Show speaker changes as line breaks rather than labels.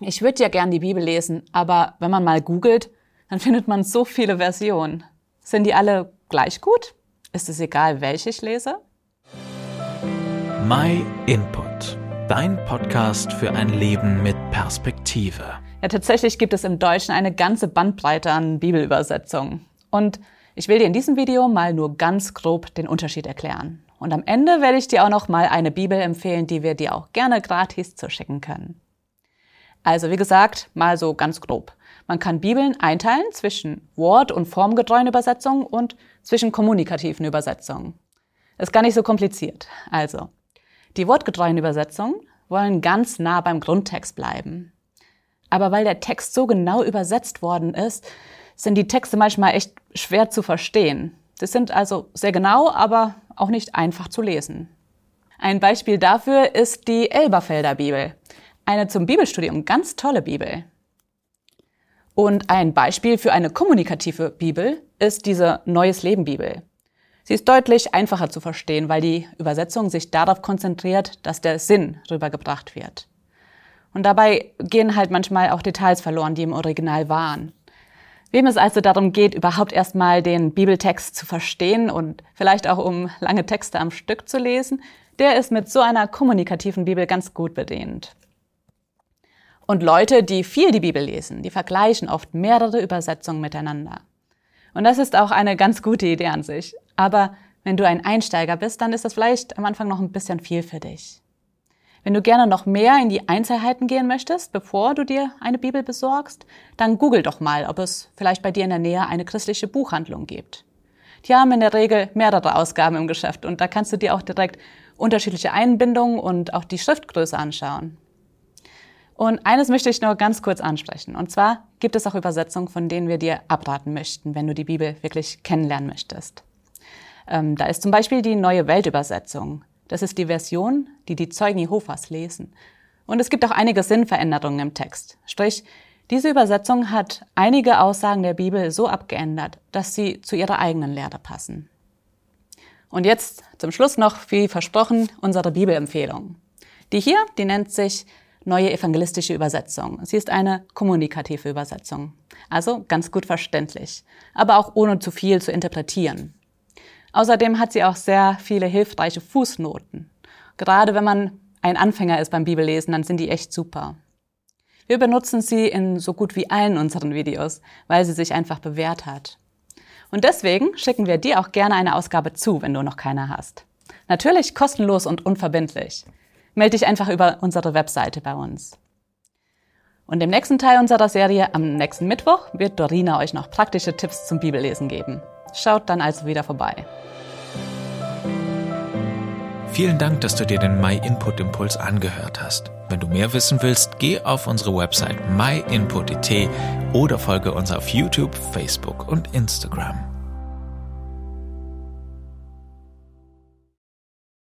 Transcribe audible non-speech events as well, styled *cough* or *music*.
ich würde ja gern die Bibel lesen, aber wenn man mal googelt, dann *laughs* findet man so viele Versionen. Sind die alle gleich gut? Ist es egal, welche ich lese?
My Input. Dein Podcast für ein Leben mit Perspektive.
Ja, tatsächlich gibt es im Deutschen eine ganze Bandbreite an Bibelübersetzungen. Und ich will dir in diesem Video mal nur ganz grob den Unterschied erklären. Und am Ende werde ich dir auch noch mal eine Bibel empfehlen, die wir dir auch gerne gratis zuschicken können. Also wie gesagt, mal so ganz grob. Man kann Bibeln einteilen zwischen wort- und formgetreuen Übersetzungen und zwischen kommunikativen Übersetzungen. Ist gar nicht so kompliziert. Also, die wortgetreuen Übersetzungen wollen ganz nah beim Grundtext bleiben. Aber weil der Text so genau übersetzt worden ist, sind die Texte manchmal echt schwer zu verstehen. Sie sind also sehr genau, aber auch nicht einfach zu lesen. Ein Beispiel dafür ist die Elberfelder Bibel. Eine zum Bibelstudium ganz tolle Bibel. Und ein Beispiel für eine kommunikative Bibel ist diese Neues Leben Bibel. Sie ist deutlich einfacher zu verstehen, weil die Übersetzung sich darauf konzentriert, dass der Sinn rübergebracht wird. Und dabei gehen halt manchmal auch Details verloren, die im Original waren. Wem es also darum geht, überhaupt erstmal den Bibeltext zu verstehen und vielleicht auch um lange Texte am Stück zu lesen, der ist mit so einer kommunikativen Bibel ganz gut bedient. Und Leute, die viel die Bibel lesen, die vergleichen oft mehrere Übersetzungen miteinander. Und das ist auch eine ganz gute Idee an sich. Aber wenn du ein Einsteiger bist, dann ist das vielleicht am Anfang noch ein bisschen viel für dich. Wenn du gerne noch mehr in die Einzelheiten gehen möchtest, bevor du dir eine Bibel besorgst, dann google doch mal, ob es vielleicht bei dir in der Nähe eine christliche Buchhandlung gibt. Die haben in der Regel mehrere Ausgaben im Geschäft und da kannst du dir auch direkt unterschiedliche Einbindungen und auch die Schriftgröße anschauen. Und eines möchte ich nur ganz kurz ansprechen. Und zwar gibt es auch Übersetzungen, von denen wir dir abraten möchten, wenn du die Bibel wirklich kennenlernen möchtest. Ähm, da ist zum Beispiel die Neue Weltübersetzung. Das ist die Version, die die Zeugen Jehovas lesen. Und es gibt auch einige Sinnveränderungen im Text. Sprich, diese Übersetzung hat einige Aussagen der Bibel so abgeändert, dass sie zu ihrer eigenen Lehre passen. Und jetzt zum Schluss noch, wie versprochen, unsere Bibelempfehlung. Die hier, die nennt sich neue evangelistische Übersetzung. Sie ist eine kommunikative Übersetzung, also ganz gut verständlich, aber auch ohne zu viel zu interpretieren. Außerdem hat sie auch sehr viele hilfreiche Fußnoten. Gerade wenn man ein Anfänger ist beim Bibellesen, dann sind die echt super. Wir benutzen sie in so gut wie allen unseren Videos, weil sie sich einfach bewährt hat. Und deswegen schicken wir dir auch gerne eine Ausgabe zu, wenn du noch keine hast. Natürlich kostenlos und unverbindlich melde dich einfach über unsere Webseite bei uns. Und im nächsten Teil unserer Serie am nächsten Mittwoch wird Dorina euch noch praktische Tipps zum Bibellesen geben. Schaut dann also wieder vorbei.
Vielen Dank, dass du dir den My Input Impuls angehört hast. Wenn du mehr wissen willst, geh auf unsere Website myinput.it oder folge uns auf YouTube, Facebook und Instagram.